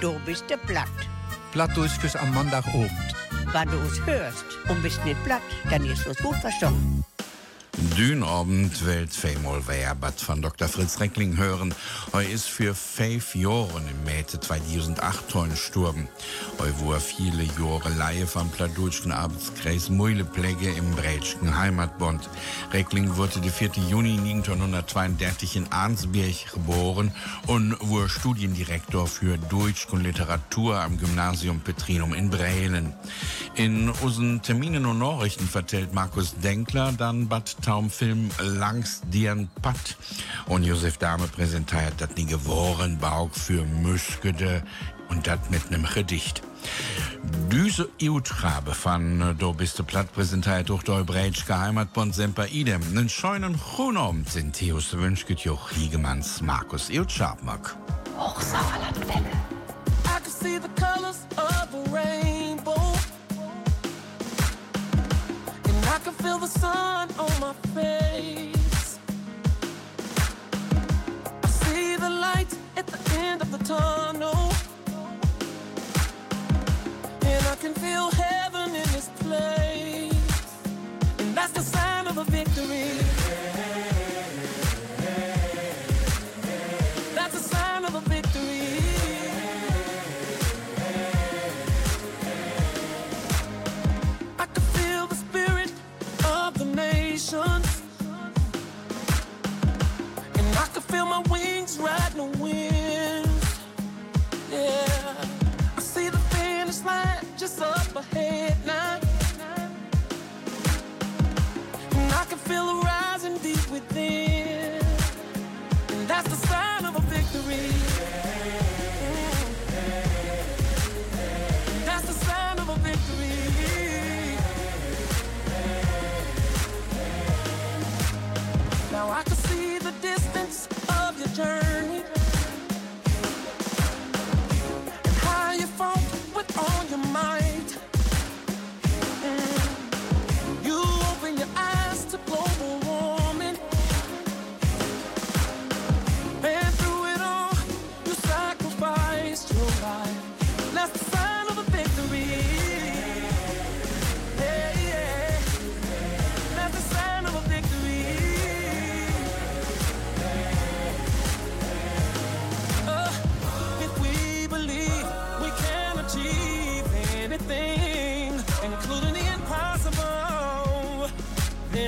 du bist du platt. Plattdurchfisch am Montagabend. Wenn du uns hörst und bist nicht platt, dann ist es gut verstanden. Dünabend Welt Femol Bad von Dr. Fritz Reckling hören. Er ist für fünf Jahre im Mäte 2008 gestorben. Er war viele Jahre Laie vom Pladutschen Arbeitskreis Meulepläge im Brätschen Heimatbund. Reckling wurde der 4. Juni 1932 in Arnsberg geboren und war Studiendirektor für Deutsch und Literatur am Gymnasium Petrinum in Brelen. In unseren Terminen und Nachrichten vertellt Markus Denkler dann Bad Taumfilm Langs Dien Pat. Und Josef Dahme präsentiert das nie gewohren Bauch für Müskede und das mit einem Gedicht. Diese Utgrabe von Do bist du platt präsentiert durch der Breitschke Heimatbund Semper Idem. Einen schönen Chronom sind Theos Wünschget Joch Hiegemanns Markus Eut Schabmack. Hochsauerlandwelle. I can see the colors of a rainbow. Can feel the sun on my face. I see the light at the end of the tunnel. And I can feel heaven in this place. And that's the sign of a victory.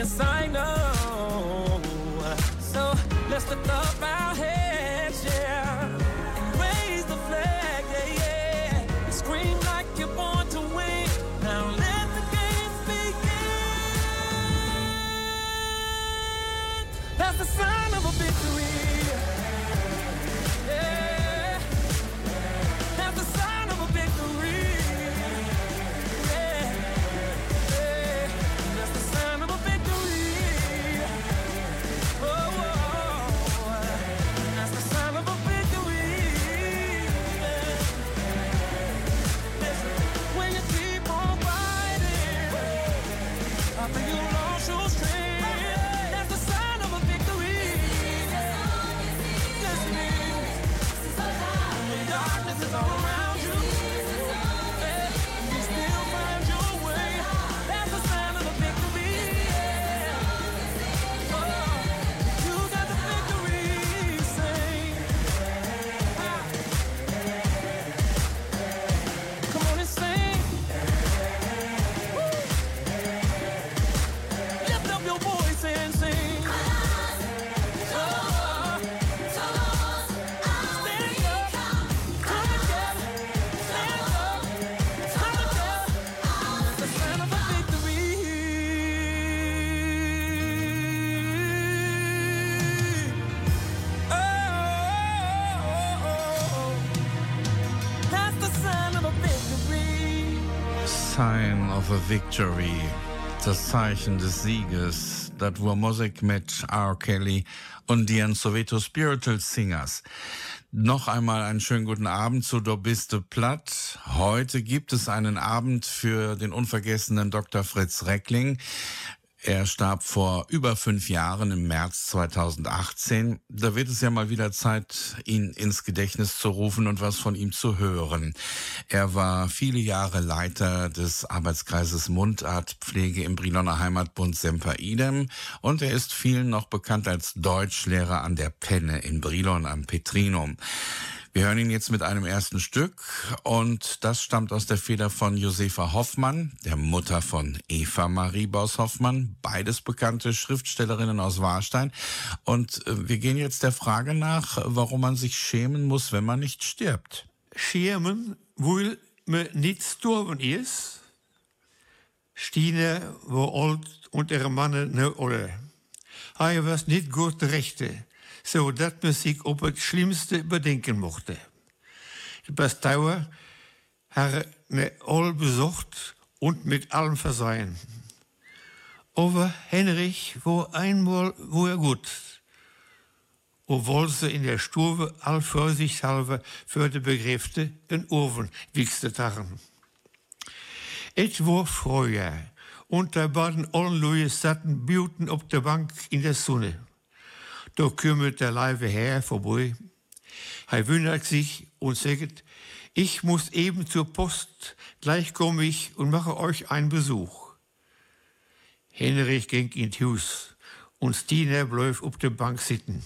This I know. So let's lift up A Victory. Das Zeichen des Sieges. Das war Musik mit R. Kelly und den Soweto Spiritual Singers. Noch einmal einen schönen guten Abend zu Do bist du platt. Heute gibt es einen Abend für den unvergessenen Dr. Fritz Reckling. Er starb vor über fünf Jahren im März 2018. Da wird es ja mal wieder Zeit, ihn ins Gedächtnis zu rufen und was von ihm zu hören. Er war viele Jahre Leiter des Arbeitskreises Mundartpflege im Briloner Heimatbund Semper Idem und er ist vielen noch bekannt als Deutschlehrer an der Penne in Brilon am Petrinum. Wir hören ihn jetzt mit einem ersten Stück und das stammt aus der Feder von Josefa Hoffmann, der Mutter von Eva Marie Baus Hoffmann, beides bekannte Schriftstellerinnen aus Warstein. Und äh, wir gehen jetzt der Frage nach, warum man sich schämen muss, wenn man nicht stirbt. Schämen, weil man nicht gestorben ist. Stine war alt und ihre Mann ne Olle. Er was nicht gut rechte zodat men zich op het schlimmste bedenken mochte. De Bastauer had me all besucht und mit allem versehen. Aber Henrich war einmal wo er gut, obwohl sie in der Stube all vorsichtshalber für die Begräbte in Ofen wichste tachen. Et war Frühjahr und da beiden Ollenluje satten Biuten auf der Bank in der Sonne. Da kümmert der Leibe Herr vorbei. Er wundert sich und sagt, ich muss eben zur Post, gleich komme ich und mache euch einen Besuch. Henrich ging ins Haus und Stina bleib auf der Bank sitzen.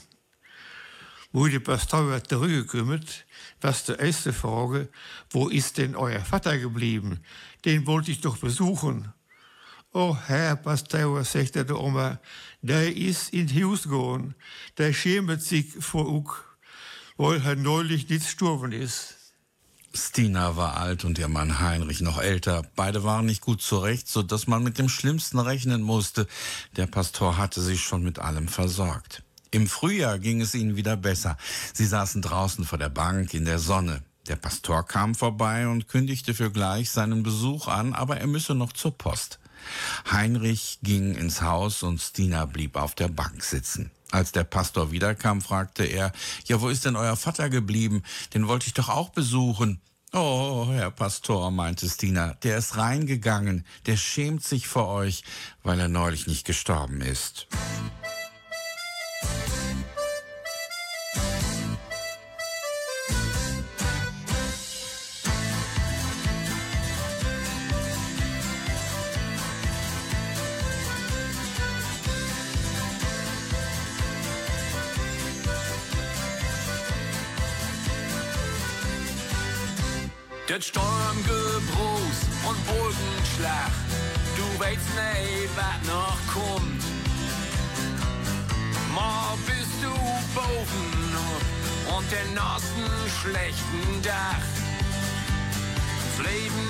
Wo der Pastor zurückgekommen, was die erste Frage, wo ist denn euer Vater geblieben? Den wollte ich doch besuchen. Oh, Herr Pastor, sagte der Oma, der ist in Haus gegangen. Der schämt sich vor Uck, weil er neulich nicht gestorben ist. Stina war alt und ihr Mann Heinrich noch älter. Beide waren nicht gut zurecht, so dass man mit dem Schlimmsten rechnen musste. Der Pastor hatte sich schon mit allem versorgt. Im Frühjahr ging es ihnen wieder besser. Sie saßen draußen vor der Bank in der Sonne. Der Pastor kam vorbei und kündigte für gleich seinen Besuch an, aber er müsse noch zur Post. Heinrich ging ins Haus und Stina blieb auf der Bank sitzen. Als der Pastor wiederkam, fragte er, ja, wo ist denn euer Vater geblieben? Den wollte ich doch auch besuchen. Oh, Herr Pastor, meinte Stina, der ist reingegangen, der schämt sich vor euch, weil er neulich nicht gestorben ist. Den nassen schlechten Dach. Das Leben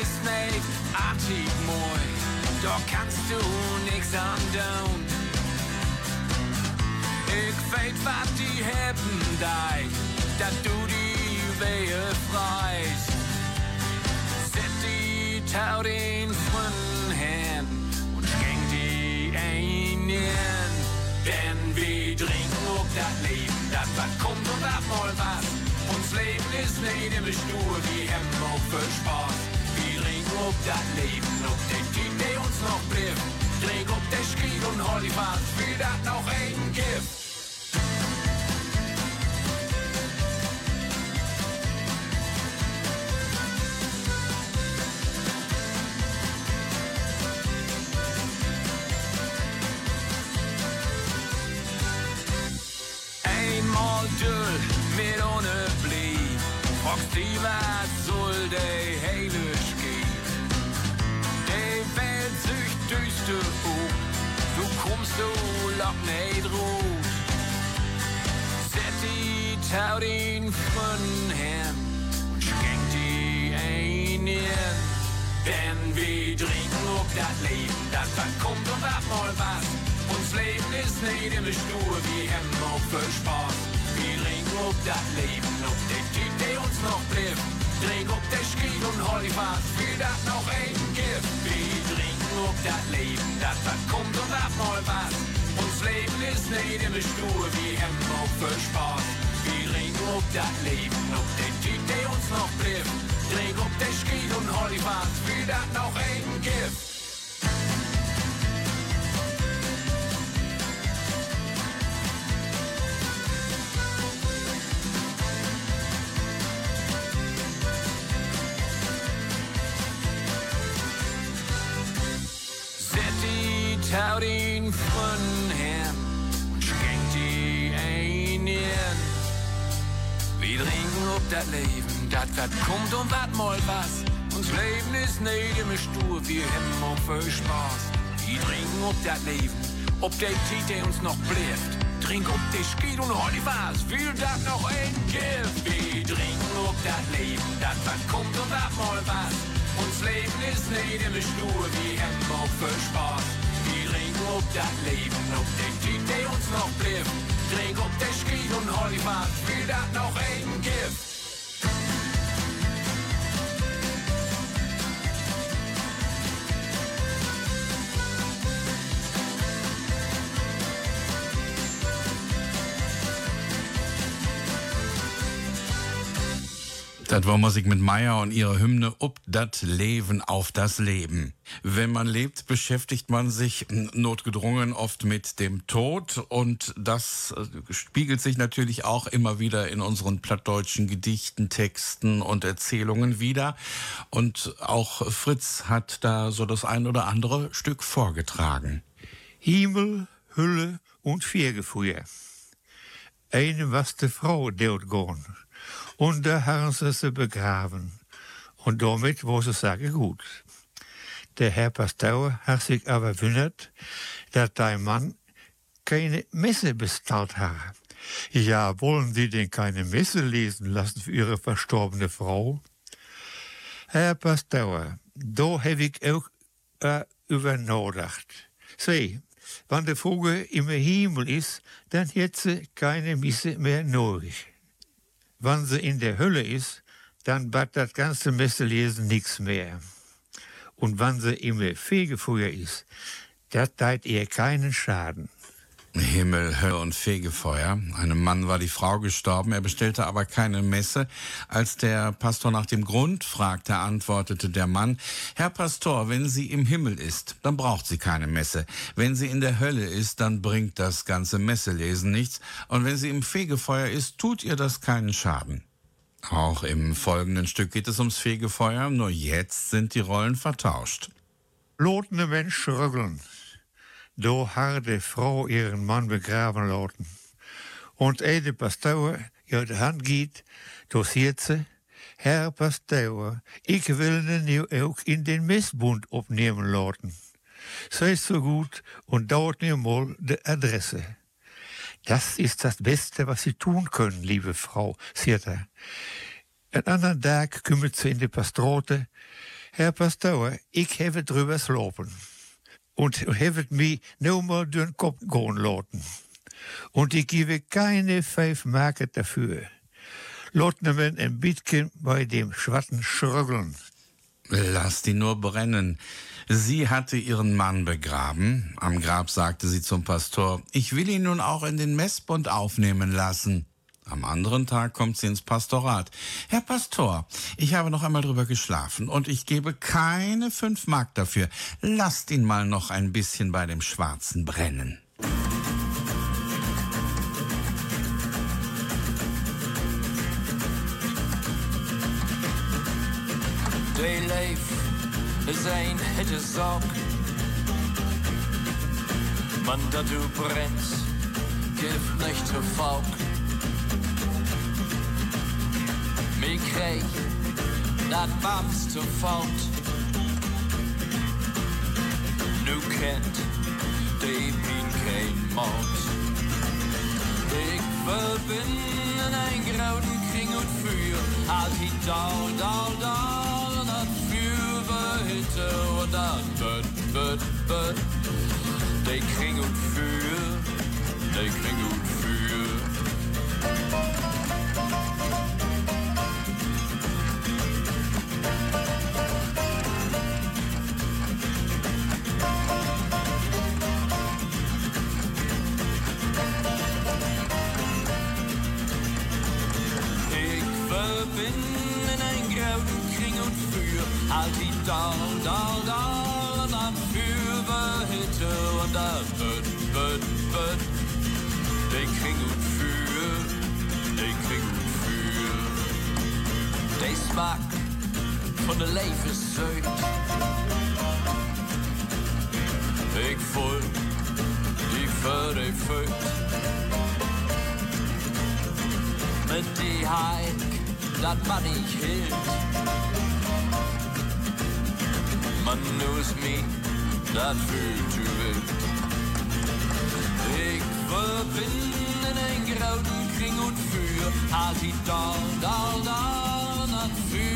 ist nicht artig moi, da kannst du nix andauern. Ich weet, was die haben immer stur, wir haben auch für Spaß. Wir trinken ob das Leben, ob der Typ, der uns noch blieb. Trink ob der Krieg und Hollywood, für das noch ein Gift. Die, was soll der Heilig gehen? Die Welt sich düster um, du kommst du lock nicht rot. Set die Tau den frühen Herrn und schenk die ein Denn wir trinken ob das Leben, das was kommt und ab mal was. Uns Leben ist nicht immer stur, wir haben auch für Spaß. Trinken ob das Leben, ob der Typ, der uns noch blieb. Trink ob der Krieg und Hollywood, für das noch ein Gift. Wir trinken ob das Leben, das was kommt und ab mal was. Uns Leben ist nicht immer stur, wir haben auch für Spaß. Wir trinken ob das Leben, ob der Typ, der uns noch blieb. Trink ob der Krieg und Hollywood, für das noch ein Gift. Das Leben, das wat kommt und wat mal was. Uns Leben ist nicht immer stur, wir haben auch viel Spaß. Wir trinken ob das Leben, ob der Tiet, der uns noch bleibt. Trink ob der geht und heute was, will das noch ein Gift. Wir trinken ob das Leben, das wat kommt und wat mal was. Uns Leben ist nicht immer stur, wir haben auch viel Spaß. Wir trinken ob das Leben, ob der Tiet, der uns noch bleibt. Trink ob der geht und heute was, will das noch ein Gift. Das war Musik mit Meier und ihrer Hymne Ob dat Leben auf das Leben. Wenn man lebt, beschäftigt man sich notgedrungen oft mit dem Tod und das äh, spiegelt sich natürlich auch immer wieder in unseren plattdeutschen Gedichten, Texten und Erzählungen wieder. Und auch Fritz hat da so das ein oder andere Stück vorgetragen. Himmel, Hülle und Viergefuhr. Eine was de Frau deut gorn haben sie begraben. Und damit war sie Sache gut. Der Herr Pastor hat sich aber wundert, dass dein Mann keine Messe bezahlt hat. Ja, wollen Sie denn keine Messe lesen lassen für Ihre verstorbene Frau? Herr Pastor, da habe ich auch äh, über. Seh, wenn der Vogel im Himmel ist, dann hätte sie keine Messe mehr nötig. Wenn sie in der Hölle ist, dann bat das ganze Messelesen nichts mehr. Und wenn sie im Fegefeuer ist, das teilt ihr keinen Schaden. Himmel, Hölle und Fegefeuer. Einem Mann war die Frau gestorben, er bestellte aber keine Messe. Als der Pastor nach dem Grund fragte, antwortete der Mann, Herr Pastor, wenn sie im Himmel ist, dann braucht sie keine Messe. Wenn sie in der Hölle ist, dann bringt das ganze Messelesen nichts. Und wenn sie im Fegefeuer ist, tut ihr das keinen Schaden. Auch im folgenden Stück geht es ums Fegefeuer, nur jetzt sind die Rollen vertauscht. Lotende Mensch rüggeln, da hat Frau ihren Mann begraben lassen. Und eine Pastor ihr die Hand geht, da sieht sie, Herr Pastor, ich will ihn auch in den Messbund aufnehmen lassen. Sei so gut und dauert mir mal die Adresse. Das ist das Beste, was Sie tun können, liebe Frau, sagt er. Einen anderen Tag kümmert sie in die Pastrote. Herr Pastor, ich habe drüber slopen und heeft mich nur den Kopf gehen lassen. Und ich gebe keine fünf Marken dafür. Lassen wir ein bisschen bei dem Schwatten schrögeln. Lass die nur brennen. Sie hatte ihren Mann begraben. Am Grab sagte sie zum Pastor, ich will ihn nun auch in den Messbund aufnehmen lassen. Am anderen Tag kommt sie ins Pastorat. Herr Pastor, ich habe noch einmal drüber geschlafen und ich gebe keine fünf Mark dafür. Lasst ihn mal noch ein bisschen bei dem Schwarzen brennen. Gibt nicht zu Volk. Ik kreeg dat warmste fout. Nu kent de min geen mout. Ik verbinden een grote kring uit vuur. Als dal, dal, dal, en dat vuur behitte. En dat but, but, but. De kring uit vuur, de kring uit vuur. Vuur. Als die dal, dal, dal, en dan vuur behitte. En dan but, but, but. De kring uit vuur, de kring uit vuur. De smaak van de levenszucht. Ik voel für die Füße. Mit die Heik, dat man ich hielt. Man knows me, du wild. Ich verbinden ein grauen Kring und für, halt die da, da, da, dat we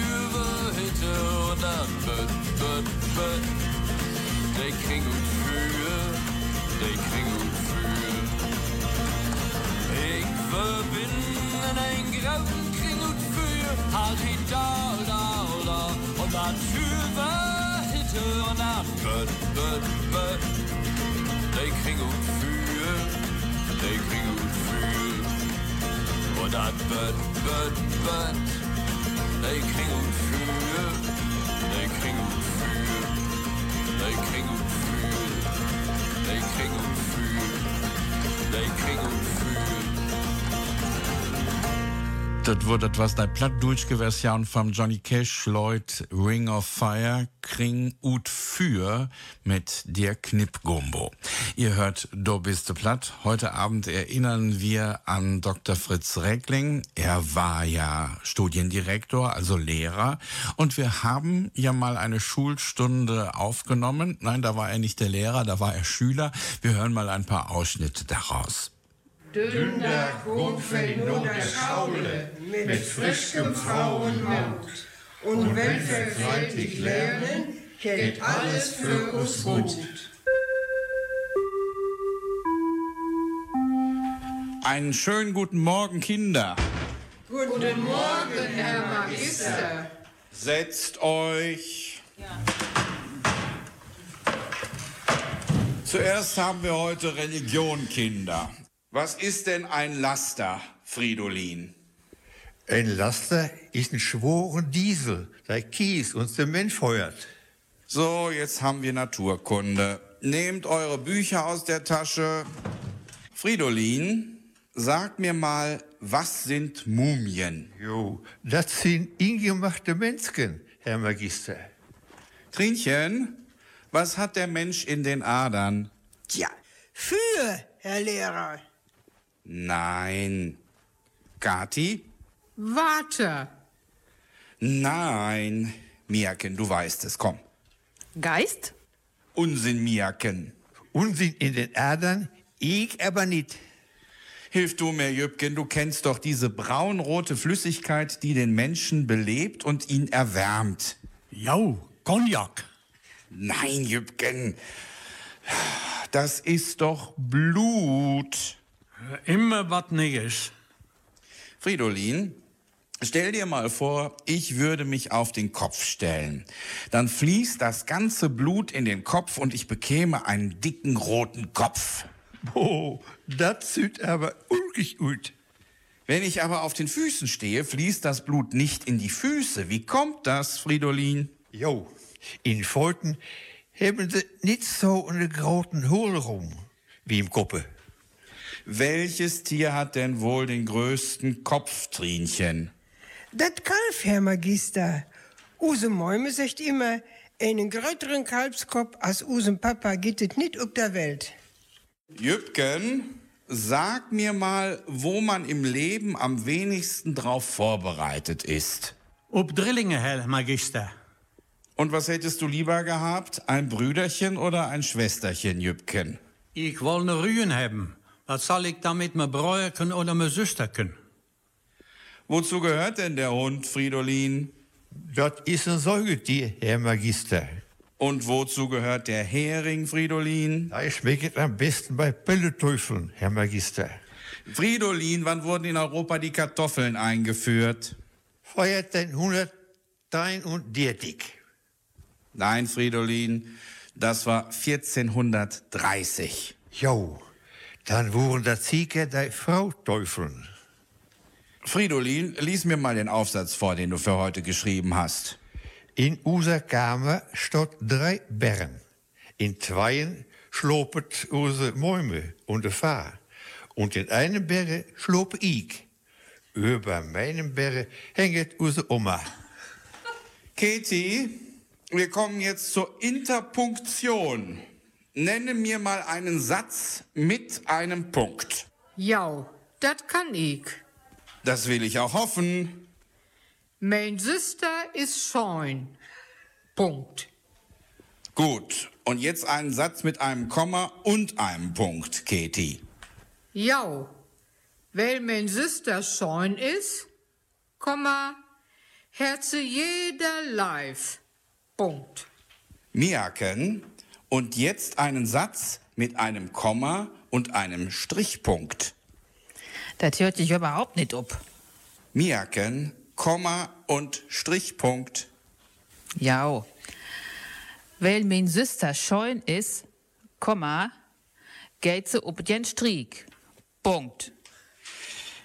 hitte und dat böt, böt, böt. De kring und für, de kring und für. Ich verbinden ein grauen Kring und für, halt die da, da, da, und dat für we hitte und dat böt, böt, böt. De kring und für, de kring und für. Und dat böt, böt, böt. De kring und für, de kring und für. De kring und für, de kring und für. De kring und für. Das wird etwas der plattdeutsche Version von Johnny Cash, Lloyd, Ring of Fire, Kring ut für mit der Knippgumbo. Ihr hört Do bist du platt. Heute Abend erinnern wir an Dr. Fritz Reckling. Er war ja Studiendirektor, also Lehrer. Und wir haben ja mal eine Schulstunde aufgenommen. Nein, da war er nicht der Lehrer, da war er Schüler. Wir hören mal ein paar Ausschnitte daraus. Dündag Rundfeld nur der Schaule mit frischem Frauenmut. Und wenn wir fleißig lernen, geht alles für uns gut. Einen schönen guten Morgen, Kinder. Guten Morgen, Herr Magister. Setzt euch. Zuerst haben wir heute Religion, Kinder. Was ist denn ein Laster, Fridolin? Ein Laster ist ein schworen Diesel, der Kies und Zement feuert. So, jetzt haben wir Naturkunde. Nehmt eure Bücher aus der Tasche. Fridolin, sagt mir mal, was sind Mumien? Jo, das sind ingemachte Menschen, Herr Magister. Trinchen, was hat der Mensch in den Adern? Tja, für, Herr Lehrer. Nein. Kati? Warte. Nein. Miaken, du weißt es, komm. Geist? Unsinn, Miaken. Unsinn in den Adern, ich aber nicht. Hilf du mir, Jübken, du kennst doch diese braunrote Flüssigkeit, die den Menschen belebt und ihn erwärmt. Jo, Cognac. Nein, Jübken. Das ist doch Blut. Immer was Neues. Fridolin, stell dir mal vor, ich würde mich auf den Kopf stellen. Dann fließt das ganze Blut in den Kopf und ich bekäme einen dicken roten Kopf. Oh, das sieht aber ulkig gut. Wenn ich aber auf den Füßen stehe, fließt das Blut nicht in die Füße. Wie kommt das, Fridolin? Jo, in Pfoten haben sie nicht so einen großen Hohlraum wie im Koppe. Welches Tier hat denn wohl den größten Kopf, Trinchen? Das Kalf, Herr Magister. Use Mäume sagt immer, einen größeren Kalbskopf als usen Papa gibt es nicht auf der Welt. Jübken, sag mir mal, wo man im Leben am wenigsten drauf vorbereitet ist. Ob Drillinge, Herr Magister. Und was hättest du lieber gehabt? Ein Brüderchen oder ein Schwesterchen, Jübken? Ich will ne Rühen haben. Was soll ich damit mit Bräuerken oder mit Süsterken? Wozu gehört denn der Hund, Fridolin? Das ist ein Säugetier, Herr Magister. Und wozu gehört der Hering, Fridolin? Da schmeckt am besten bei Pelleteufeln, Herr Magister. Fridolin, wann wurden in Europa die Kartoffeln eingeführt? Feiert den 133. Nein, Fridolin, das war 1430. Jo, dann wurden das sicher die Frauteufeln. Fridolin, lies mir mal den Aufsatz vor, den du für heute geschrieben hast. In unserer Kammer steht drei Bären. In zweien schlopet unsere Mäume und der Fahr. Und in einem Bäre schlope ich. Über meinem Bäre hängt unsere Oma. Katie, wir kommen jetzt zur Interpunktion. Nenne mir mal einen Satz mit einem Punkt. Ja, das kann ich. Das will ich auch hoffen. Mein Sister ist scheun. Punkt. Gut. Und jetzt einen Satz mit einem Komma und einem Punkt, Katie. Ja, weil mein Sister scheun ist, Komma, Herze jeder live. Punkt. Miaken. Und jetzt einen Satz mit einem Komma und einem Strichpunkt. Das hört sich überhaupt nicht ab. Miaken, Komma und Strichpunkt. Ja. Weil mein Süster scheun ist, Komma, geht sie ob den Strick. Punkt.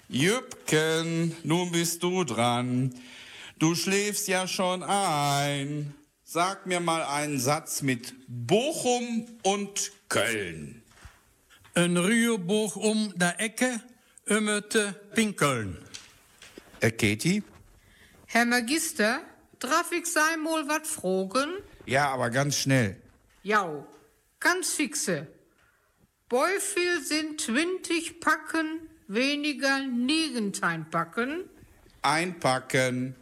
Jüpken, nun bist du dran. Du schläfst ja schon ein. Sag mir mal einen Satz mit Bochum und Köln. Een Rührbuch um der Ecke, ümmerte Pinkeln. Äh, Katie? Herr Magister, darf ich sei mal wat fragen? Ja, aber ganz schnell. Ja, ganz fixe. Beufel sind 20 Packen weniger Niegentein packen. Einpacken.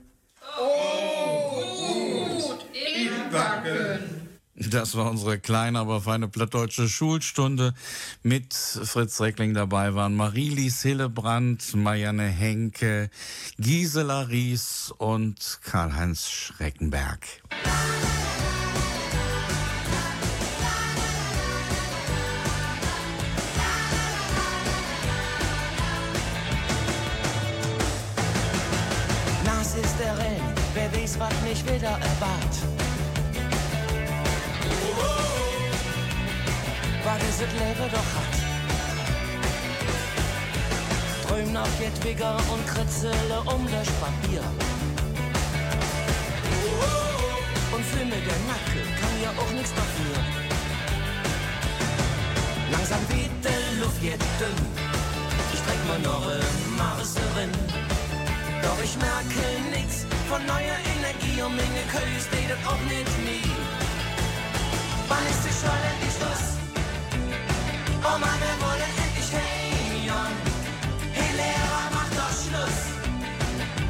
Das war unsere kleine, aber feine plattdeutsche Schulstunde. Mit Fritz Reckling dabei waren Marielis Hillebrand, Marianne Henke, Gisela Ries und Karl-Heinz Schreckenberg. Nas ist der Renn, wer weiß, was mich wieder erwart. Das Leben doch hat. Träum noch Jedwiger und kritzele um das Papier. Und mir der Nacke, kann ja auch nichts dafür. Langsam wird die Luft jetzt dünn. Ich streck mir noch ein Mars drin. Doch ich merke nix von neuer Energie und Menge Kös steht das auch nicht nie. Wann ist die schon endlich Schluss? Oh Mann, wir wollen endlich heim. Hey Lehrer, mach doch Schluss.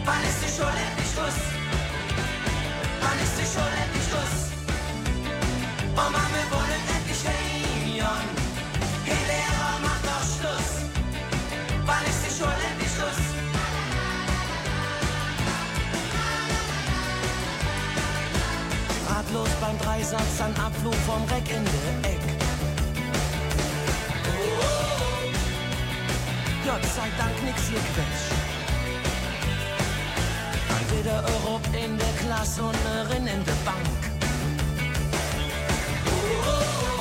Wann ist die schon endlich Schluss? Wann ist die schon endlich Schluss? Oh Mann, wir wollen endlich heim. Hey Lehrer, mach doch Schluss. Wann ist die schon endlich Schluss? Ratlos beim Dreisatz an Abflug vom Reck in der Eck. Gott sei Dank nix hier quetscht. Wieder Europa in der Klasse und Rin in der Bank.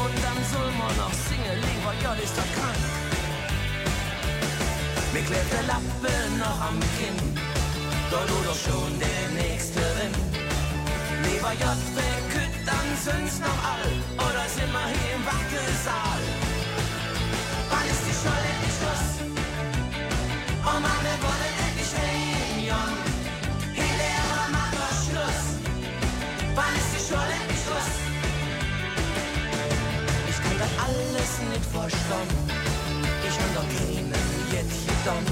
Und dann soll man noch singen, lieber Gott ist doch krank. Mir klebt der Lappe noch am Kinn, doch du doch schon der Nächste Rin. Lieber J, wer kütt, dann sind's noch all, oder sind wir hier im Wackelsaal? Wann ist die Schluss? Ich kann das alles nicht verstehen. Ich hab doch keinen jetzt getan.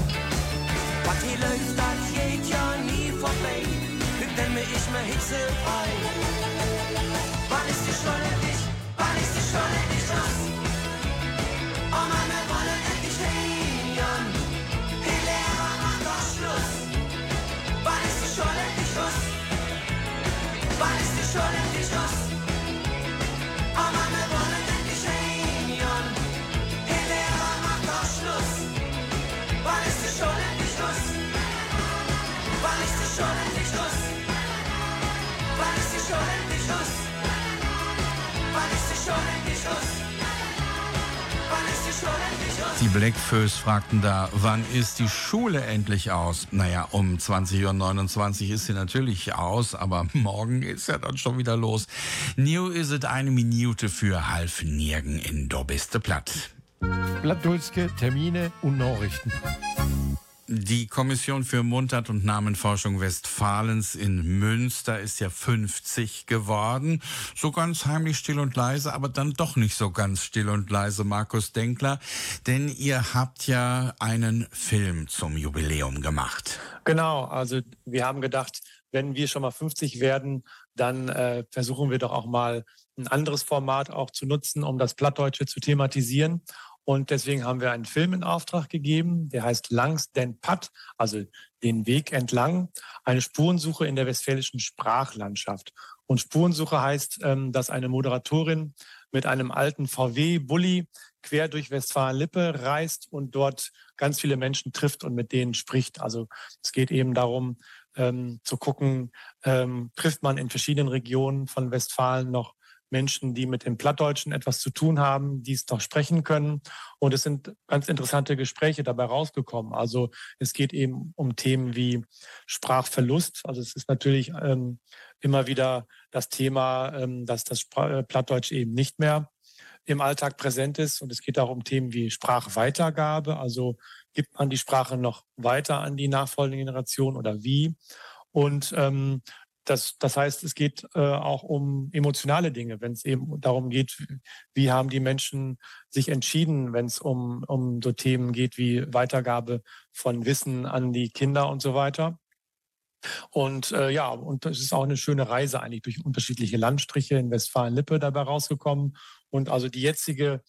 Was hier läuft, das geht ja nie vorbei. Denn mir ich mir Hitze. Wann ist die Scholle endlich? Wann ist die Scholle endlich Die Blackfoes fragten da, wann ist die Schule endlich aus? Naja, um 20.29 Uhr ist sie natürlich aus, aber morgen ist ja dann schon wieder los. New ist es eine Minute für halb Nirgen in Dobiste Platt. Blattdulske, Termine und Nachrichten. Die Kommission für Mundart- und Namenforschung Westfalens in Münster ist ja 50 geworden. So ganz heimlich still und leise, aber dann doch nicht so ganz still und leise, Markus Denkler. Denn ihr habt ja einen Film zum Jubiläum gemacht. Genau, also wir haben gedacht, wenn wir schon mal 50 werden, dann äh, versuchen wir doch auch mal ein anderes Format auch zu nutzen, um das Plattdeutsche zu thematisieren. Und deswegen haben wir einen Film in Auftrag gegeben, der heißt Langs den Patt, also den Weg entlang, eine Spurensuche in der westfälischen Sprachlandschaft. Und Spurensuche heißt, ähm, dass eine Moderatorin mit einem alten VW-Bully quer durch Westfalen-Lippe reist und dort ganz viele Menschen trifft und mit denen spricht. Also es geht eben darum, ähm, zu gucken, ähm, trifft man in verschiedenen Regionen von Westfalen noch Menschen, die mit dem Plattdeutschen etwas zu tun haben, die es doch sprechen können. Und es sind ganz interessante Gespräche dabei rausgekommen. Also es geht eben um Themen wie Sprachverlust. Also es ist natürlich ähm, immer wieder das Thema, ähm, dass das äh, Plattdeutsch eben nicht mehr im Alltag präsent ist. Und es geht auch um Themen wie Sprachweitergabe. Also gibt man die Sprache noch weiter an die nachfolgende Generation oder wie? Und ähm, das, das heißt, es geht äh, auch um emotionale Dinge, wenn es eben darum geht, wie haben die Menschen sich entschieden, wenn es um, um so Themen geht wie Weitergabe von Wissen an die Kinder und so weiter. Und äh, ja, und es ist auch eine schöne Reise eigentlich durch unterschiedliche Landstriche in Westfalen-Lippe dabei rausgekommen. Und also die jetzige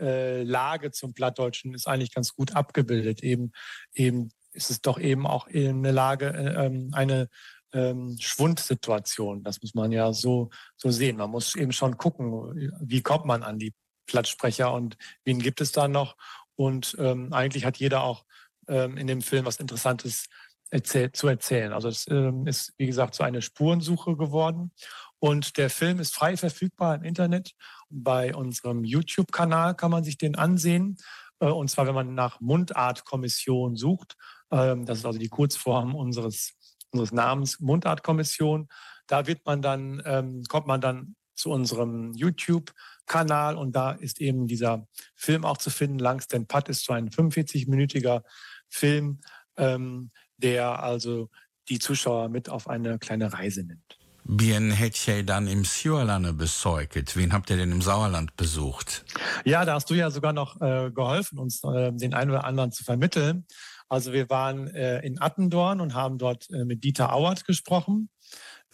äh, Lage zum Plattdeutschen ist eigentlich ganz gut abgebildet. Eben, eben ist es doch eben auch eine Lage, äh, ähm, eine ähm, Schwundsituation. Das muss man ja so, so sehen. Man muss eben schon gucken, wie kommt man an die Plattsprecher und wen gibt es da noch. Und ähm, eigentlich hat jeder auch ähm, in dem Film was Interessantes erzähl zu erzählen. Also es ähm, ist, wie gesagt, so eine Spurensuche geworden. Und der Film ist frei verfügbar im Internet. Bei unserem YouTube-Kanal kann man sich den ansehen. Äh, und zwar, wenn man nach Mundartkommission sucht. Ähm, das ist also die Kurzform unseres unseres Namens Mundartkommission. Da wird man dann, ähm, kommt man dann zu unserem YouTube-Kanal und da ist eben dieser Film auch zu finden. Langs den Putt ist so ein 45-minütiger Film, ähm, der also die Zuschauer mit auf eine kleine Reise nimmt. Bien hätte ihr dann im Sauerland besäugt. Wen habt ihr denn im Sauerland besucht? Ja, da hast du ja sogar noch äh, geholfen, uns äh, den einen oder anderen zu vermitteln. Also wir waren äh, in Attendorn und haben dort äh, mit Dieter Auert gesprochen,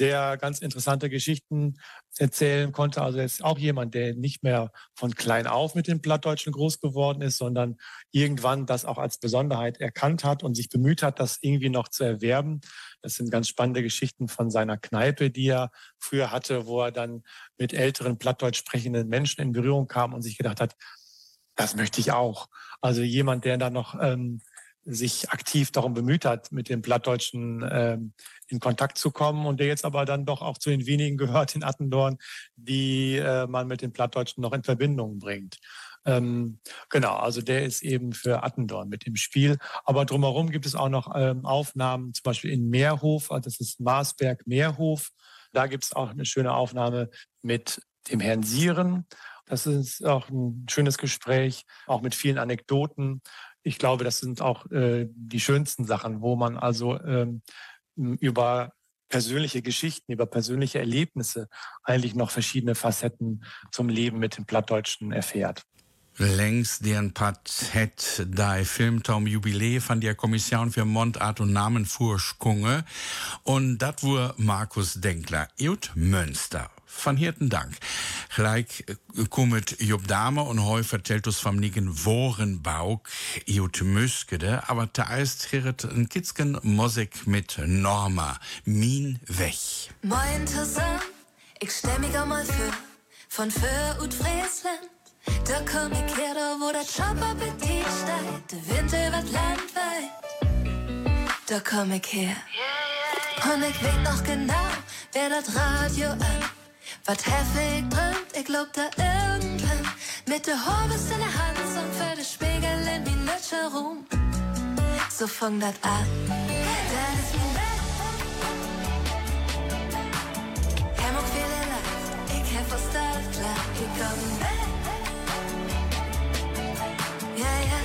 der ganz interessante Geschichten erzählen konnte. Also er ist auch jemand, der nicht mehr von klein auf mit dem Plattdeutschen groß geworden ist, sondern irgendwann das auch als Besonderheit erkannt hat und sich bemüht hat, das irgendwie noch zu erwerben. Das sind ganz spannende Geschichten von seiner Kneipe, die er früher hatte, wo er dann mit älteren Plattdeutsch sprechenden Menschen in Berührung kam und sich gedacht hat, das möchte ich auch. Also jemand, der da noch ähm, sich aktiv darum bemüht hat, mit dem Plattdeutschen ähm, in Kontakt zu kommen und der jetzt aber dann doch auch zu den wenigen gehört in Attendorn, die äh, man mit dem Plattdeutschen noch in Verbindung bringt. Ähm, genau, also der ist eben für Attendorn mit im Spiel. Aber drumherum gibt es auch noch ähm, Aufnahmen, zum Beispiel in Meerhof, also das ist Marsberg Meerhof. Da gibt es auch eine schöne Aufnahme mit dem Herrn Sieren. Das ist auch ein schönes Gespräch, auch mit vielen Anekdoten ich glaube, das sind auch äh, die schönsten Sachen, wo man also ähm, über persönliche Geschichten, über persönliche Erlebnisse eigentlich noch verschiedene Facetten zum Leben mit dem Plattdeutschen erfährt. Längst den Pat het dei Filmtaum Jubiläe von der Kommission für Mundart und Namenfurschkunge und dat wur Markus Denkler ut Münster. Van hirten Dank. Gleich äh, kommt Job Dame und heu vertellt uns vom nigen Worenbauk Jut Müskede, aber da ist hier ein Kitzken Musik mit Norma, Min weg. Moin zusammen, ich stell mich auch mal für, von für und Friesland. Da komm ich her, da wo der Jobappetit steigt, der Wind wird landweit. Da komm ich her. Und ich weet noch genau, wer das Radio an was heftig brennt, ich glaub da irgendwann mit der Horbis in der Hand und für den Spiegel in die Lütsche rum. So fang das an. Das ist mein Bett. Viele Leid, ich hab was da klar, ich komm weg. Ja, ja,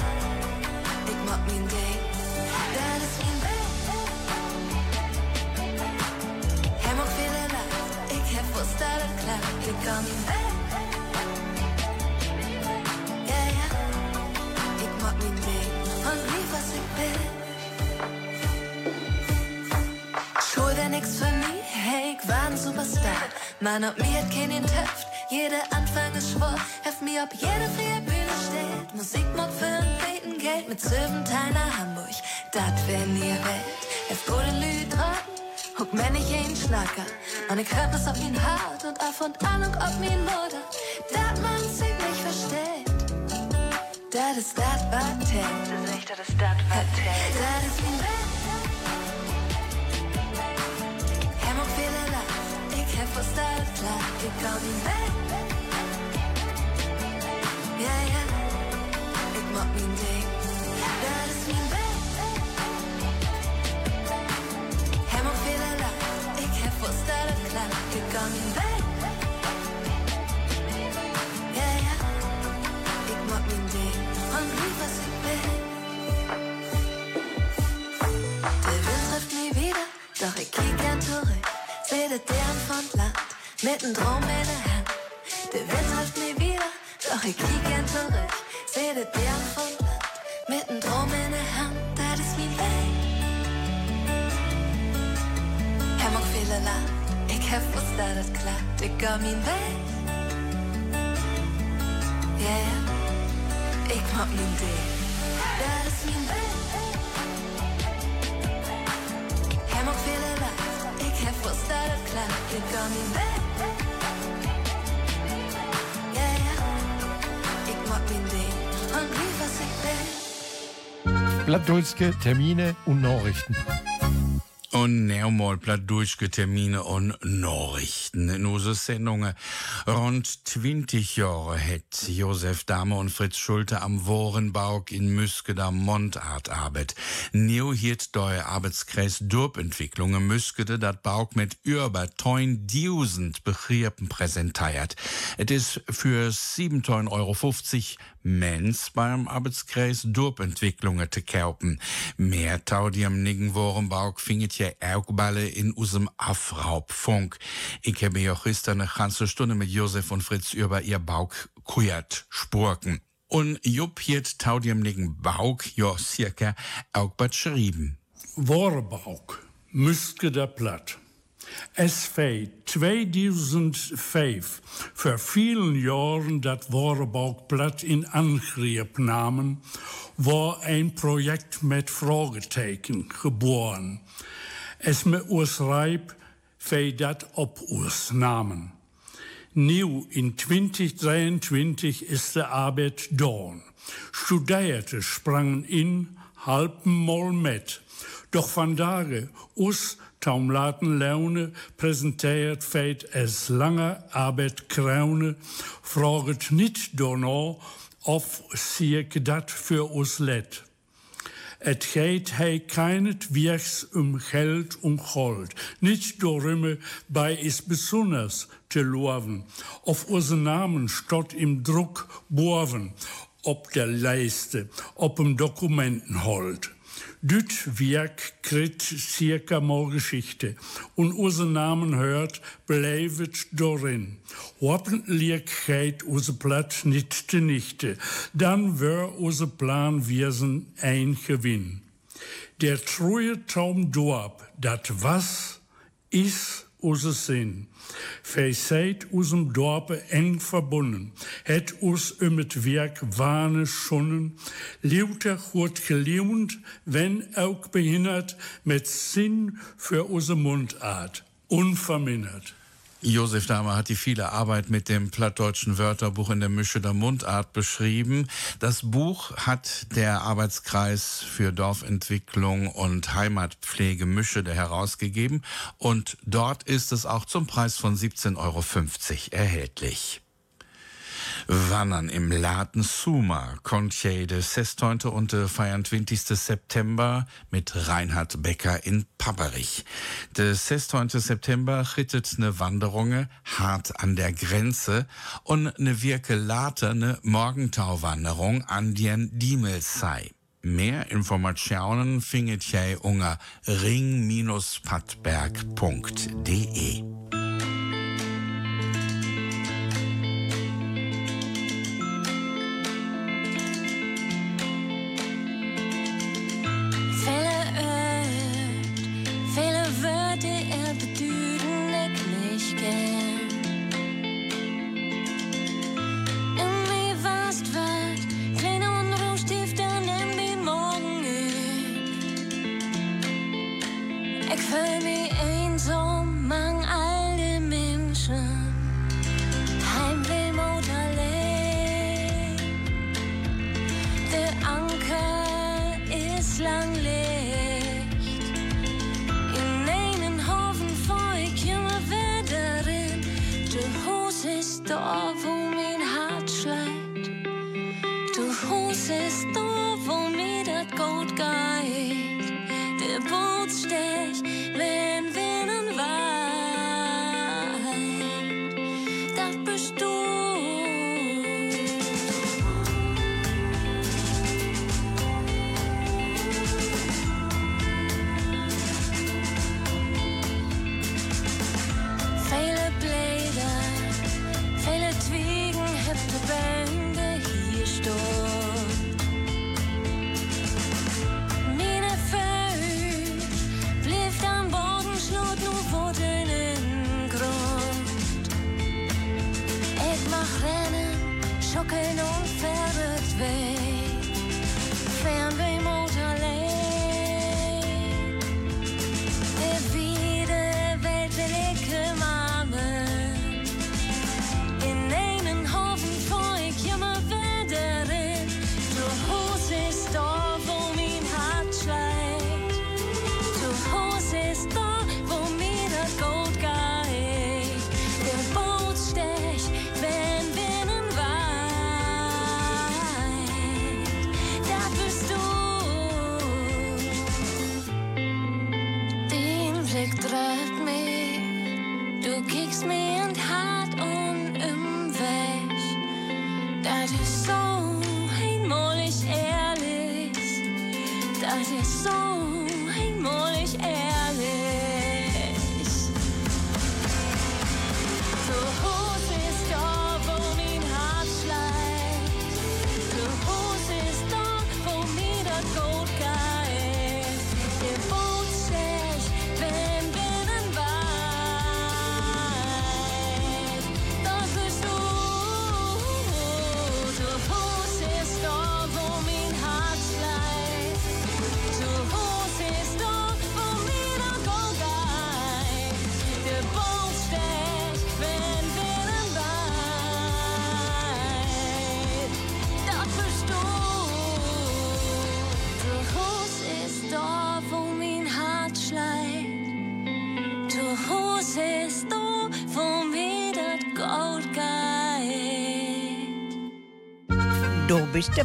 min vej. Ja, ja, ik mag min dag, og lige sig væk. Schuld wäre nix für mich, hey, ich war ein Superstar. Man, ob mir hat keinen Töpft, jeder Anfang ist schwor. Heft mir, ob jede freie Bühne steht. Musik mag für ein Beten Geld mit nach Hamburg. Dat wär nie Welt. Heft gute Lüd huck mir nicht ein Schnacker. Ich hört es auf ihn hart und auf und an und ob min Mutter. Dat man sich nicht versteht. Dat ist dat Batel. Das ist das ist dat Batel. Dat ist min Welt. Hem ook veel laat. Ik heb versteld klaar. Ik kan niet weg. Ja, ja. Ik mag mijn ding. Mit nem Drum in der Hand. Der Wind trifft nie wieder, doch ich kiek gern zurück. Seh den Dern von Land, mit in der Hand. Das ist mein Weg. Hem ook viele Land, was da das klappt. Ich geh mein Weg. Ja, ja, ich mag mein Ding. Das ist mein Weg. Hem ook veel laat. Ik heb vast dat het klaar. Ik kan niet weg. Ja, ja. Ik maak mijn ding. Und lief was ik ben. Blattdulske Termine und Nachrichten. Und neunmal plattdurchge Termine und Nachrichten. In unsere Sendungen rund 20 Jahre hat Josef Dahme und Fritz Schulte am Worenbauk in Müskeda Mondart arbeit. Neu hiert der Arbeitskreis Durbentwicklung in Müskede dat Bauk mit über 1000 Begriffen präsentiert. Es ist für 7,50 Euro Mens beim Arbeitskreis Durbentwicklungen zu kaufen. Mehr tau die am Niggen ja auch balle in usem Afraubfunk. Ich habe ja gestern eine ganze Stunde mit Josef und Fritz über ihr Bauk kujert spurken. Und Jupp hiert tau die am Niggen Bauk ja circa auch beschrieben. Worenbauk, Müskeder Platt. SV 2005 für vielen Jahren dat Worenbaukblatt in Angriff nahmen, war ein Projekt mit Fragezeichen geboren. Es mit uns Reib für dat op uns namen. Nieuw in 2023 ist der Arbeit dorn. Studierte sprangen in, halben Mal mit. Doch vandaag us taumlaten Laune präsentiert feit es lange Arbeit kraune, fraget nicht danach, of siek dat für us let. Et geht hei keinet Wirks um Geld um Gold, nicht darum, bei is besonders te loven, auf unseren Namen stott im Druck boven, ob der Leiste, ob im Dokumentenhold. Düt Werk krit circa mal Geschichte und unseren Namen hört, bleibt darin. Hoffentlich geht unser Blatt nicht zunichte, dann wär unser Plan Wirsen ein Gewinn. Der treue Traum Dorp, dat was ist unser Sinn. Fei seid unserem Dorpe eng verbunden, het us het Werk wahne schonnen, Leuter gut gelehnt, wenn auch behindert, mit Sinn für unsere Mundart, unvermindert. Josef Dahmer hat die viele Arbeit mit dem plattdeutschen Wörterbuch in der Mische der Mundart beschrieben. Das Buch hat der Arbeitskreis für Dorfentwicklung und Heimatpflege Mische der herausgegeben und dort ist es auch zum Preis von 17,50 Euro erhältlich. Wandern im Laden Suma konche de 16. und de 24. September mit Reinhard Becker in Papperich. De 16. September rittet ne Wanderung hart an der Grenze und ne wirke later ne Morgentauwanderung an den Diemelsei. Mehr Informationen findet ihr unter ring-pattberg.de.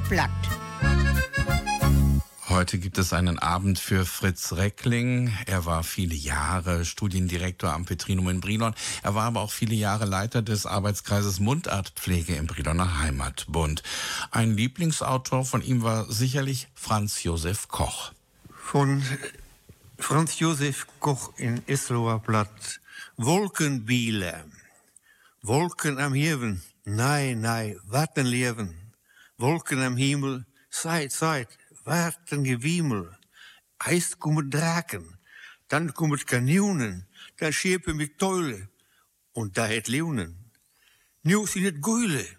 Platt. Heute gibt es einen Abend für Fritz Reckling. Er war viele Jahre Studiendirektor am Petrinum in Brilon. Er war aber auch viele Jahre Leiter des Arbeitskreises Mundartpflege im Briloner Heimatbund. Ein Lieblingsautor von ihm war sicherlich Franz Josef Koch. Von Franz Josef Koch in Esloer Blatt. Wolkenbiele. Wolken am Himmel. Nein, nein, wat een leven. Wolken am Himmel. Zeit, Zeit, wat een gewiemel. Eist kommen Draken. Dann kommen Kanionen. Dann schepen mit Teule. Und da het Leeuwen. Nu sind het Geule.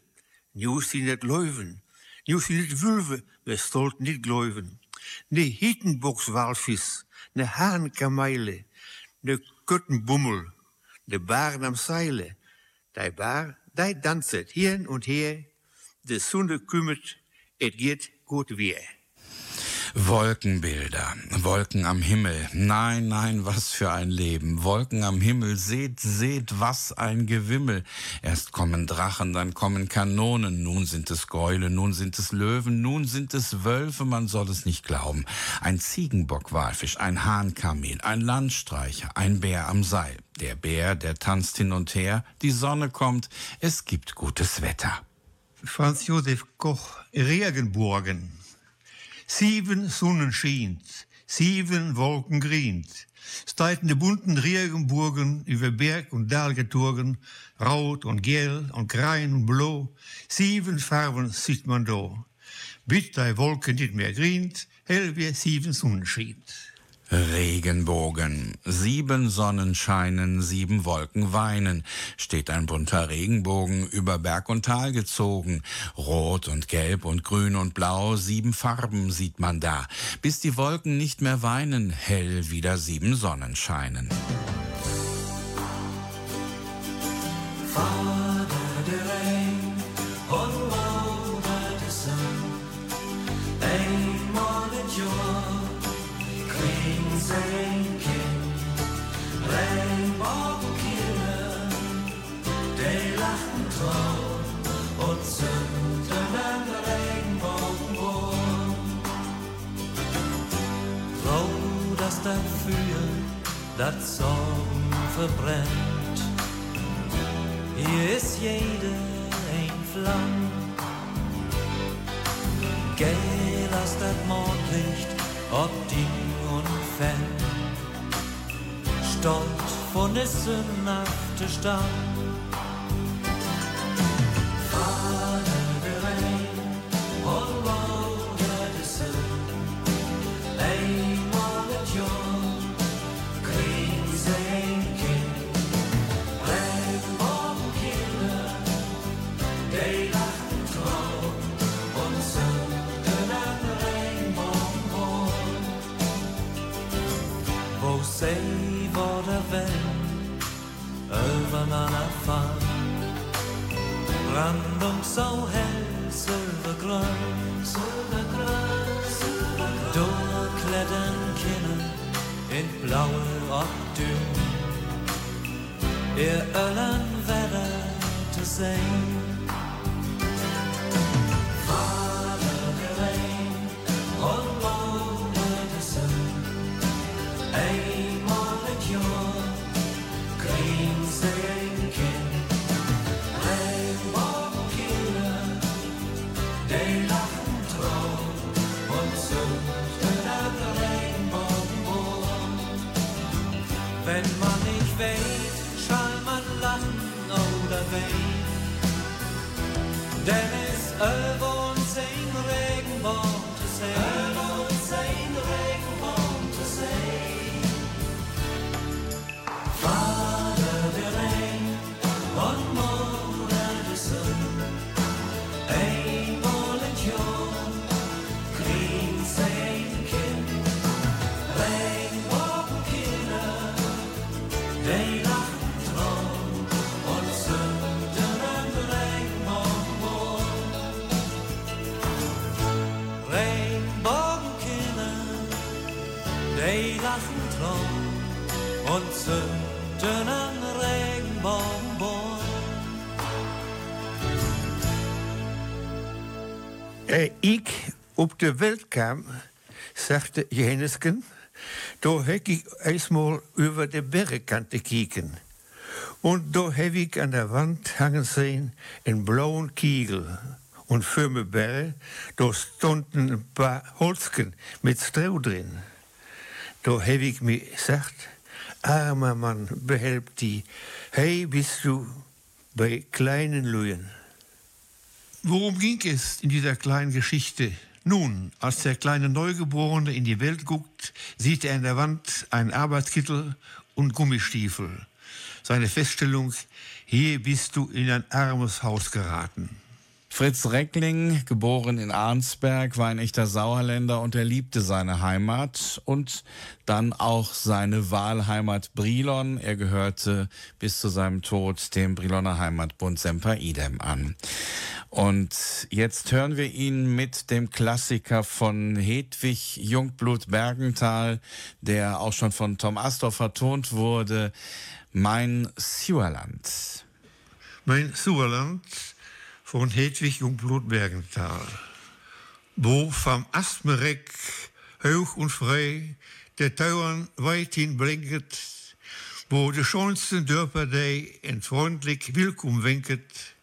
Nu sind het Leuven. Nu sind het Wulven. We stolt niet gläuven. Ne Hittenboxwalvis. Ne Hahnkameile. Ne Kuttenbummel. De Baren am Seile. Die Bar, die danset hier und her. De Sonne kümmert, et geht gut weer. Wolkenbilder, Wolken am Himmel. Nein, nein, was für ein Leben. Wolken am Himmel, seht, seht, was ein Gewimmel. Erst kommen Drachen, dann kommen Kanonen, nun sind es Gäule, nun sind es Löwen, nun sind es Wölfe, man soll es nicht glauben. Ein Ziegenbockwalfisch, ein Hahnkamel, ein Landstreicher, ein Bär am Seil. Der Bär, der tanzt hin und her, die Sonne kommt, es gibt gutes Wetter. Franz Josef Koch, Regenburgen. Sieben Sonnen schient, sieben Wolken grient. Steiten de bunten Regenburgen über Berg und Dal getorgen, rot und gel und grein und blau. Sieben Farben sieht man da. Bis die Wolken nicht mehr grient, hell wie sieben Sonnen schient. Regenbogen. Sieben Sonnen scheinen, sieben Wolken weinen. Steht ein bunter Regenbogen über Berg und Tal gezogen. Rot und Gelb und Grün und Blau, sieben Farben sieht man da. Bis die Wolken nicht mehr weinen, hell wieder sieben Sonnen scheinen. Father Queens and King, Regenbogenkinder, die lachten Traum und zünden einen Regenbogenbogen. Trau, dass dafür das Sorgen verbrennt. Hier ist jede ein Flamm. Geh, lass das Mondlicht ob Ding und Fell. Stolz von der sündhaften Stamm. Father, übereinander fallen, Brand und so hell, silbergrün, silbergrün, silbergrün. Durchklettern Kinder in blaue Obdün. Ihr Öllern Wetter zu sehen. Father, oder weinen. Denn es op de welt kwam, sagte Jenesken, da heb ik eenmaal over de bergkant te kijken. Und da heb ik an der Wand hangen sehen einen blauen Kiegel. Und für me Berge, da stunden ein paar Holzken mit Stroh drin. Da heb ik mir gesagt, armer Mann, behelp die, hey bist du bei kleinen Luyen. Worum ging es in dieser kleinen Geschichte? Nun, als der kleine Neugeborene in die Welt guckt, sieht er an der Wand einen Arbeitskittel und Gummistiefel. Seine Feststellung, hier bist du in ein armes Haus geraten. Fritz Reckling, geboren in Arnsberg, war ein echter Sauerländer und er liebte seine Heimat und dann auch seine Wahlheimat Brilon. Er gehörte bis zu seinem Tod dem Briloner Heimatbund Semper Idem an. Und jetzt hören wir ihn mit dem Klassiker von Hedwig Jungblut Bergenthal, der auch schon von Tom Astor vertont wurde, Mein Sauerland. Mein Sauerland von Hedwig Jungblut Bergenthal. Wo vom Astmereck hoch und frei der Tauern weithin blinket, wo de schönsten Dörper dei freundlich willkommen winket,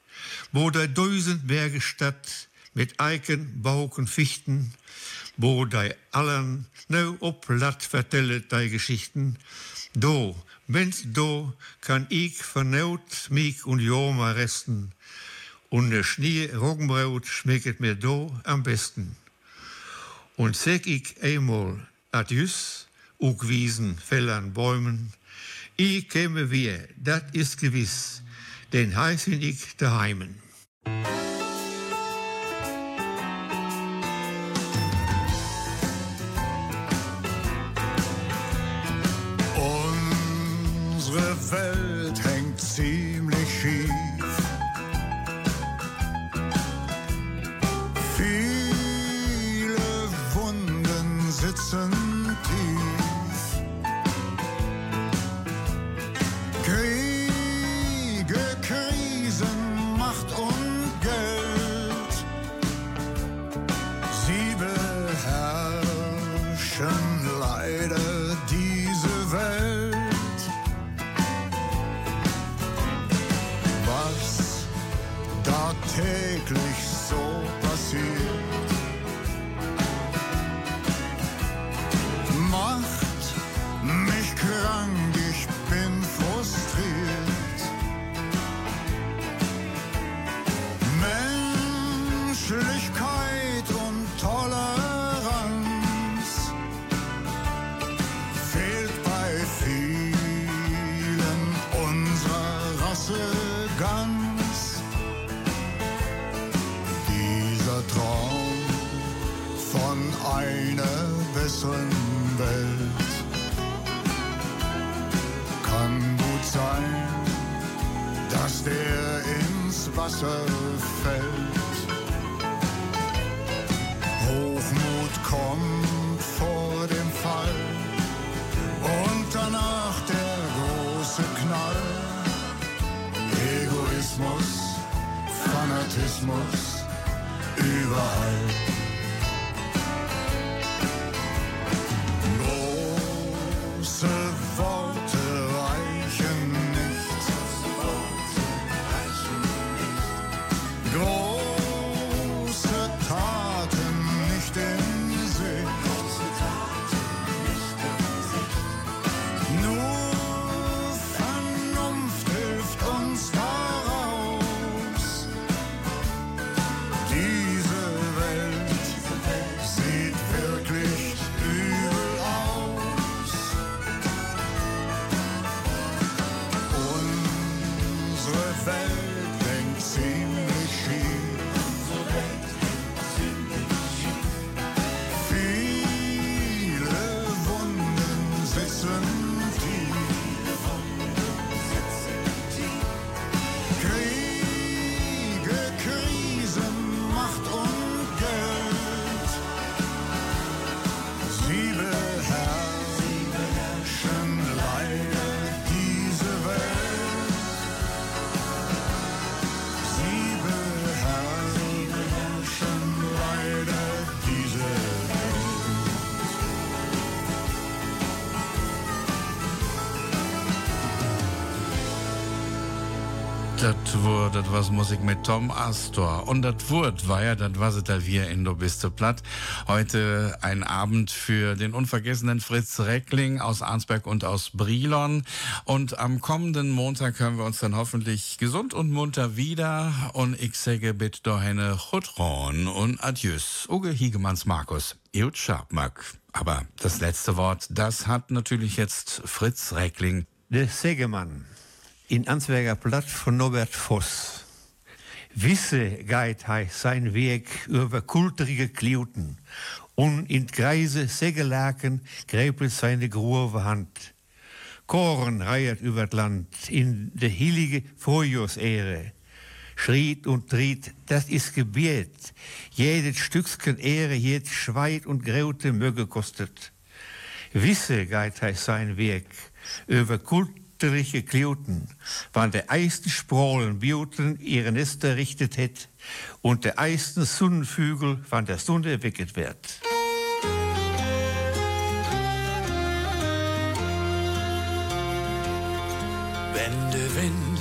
wo der tausend Berge Stadt mit Eiken, Bauken, Fichten, wo dei allen nou op Latt vertellet dei Geschichten, do, wenn's do, kann ich vernaut mich und Joma resten, und der Schnee Roggenbraut schmecket mir do am besten. Und sag ich einmal Adjus, ug Wiesen, Fellern, Bäumen, ich käme wir, dat ist gewiss, den heißen ich daheimen. Unsere Das was Musik mit Tom Astor. Und das Wort war ja, das es da wir in Du bist platt. Heute ein Abend für den unvergessenen Fritz Reckling aus Arnsberg und aus Brilon. Und am kommenden Montag hören wir uns dann hoffentlich gesund und munter wieder. Und ich sage bitte dahin Chutron und Adieus. Uge Hiegemanns Markus. Eut Schabmack. Aber das letzte Wort, das hat natürlich jetzt Fritz Reckling. Der Sägemann in Ansberger Blatt von Norbert Voss. Wisse geht hei sein Weg über kulturige Kliuten und in Kreise Sägelaken gräbelt seine grove Hand. Korn reiert über das Land in de heilige Vorjahrsehre. Schriet und triet, das ist Gebet. Jedes Stückchen Ehre, jedes Schweit und Graute möge kostet. Wisse geht hei sein Weg über kulturige Kluten, wann der eisten Sprolen Biuten ihre Nester richtet het und der eisten Sonnenvögel, wann der Sonne wecket wird. Wenn der Wind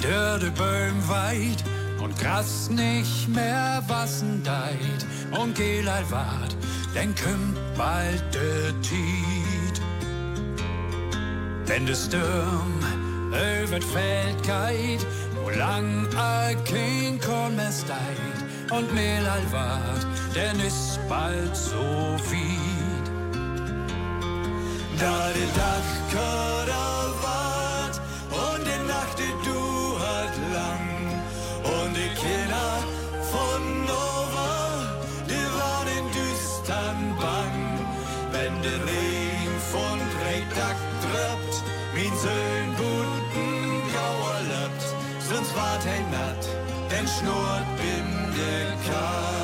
durch die Bäume weht und Gras nicht mehr wassen deit und Gelal wart, dann kommt bald der Tiet. Wenn der Sturm über das Feld geht, wo lang a kein Korn mehr steit und Mehlal wart, denn ist bald so weit. Da der Dachkader denn schnurrt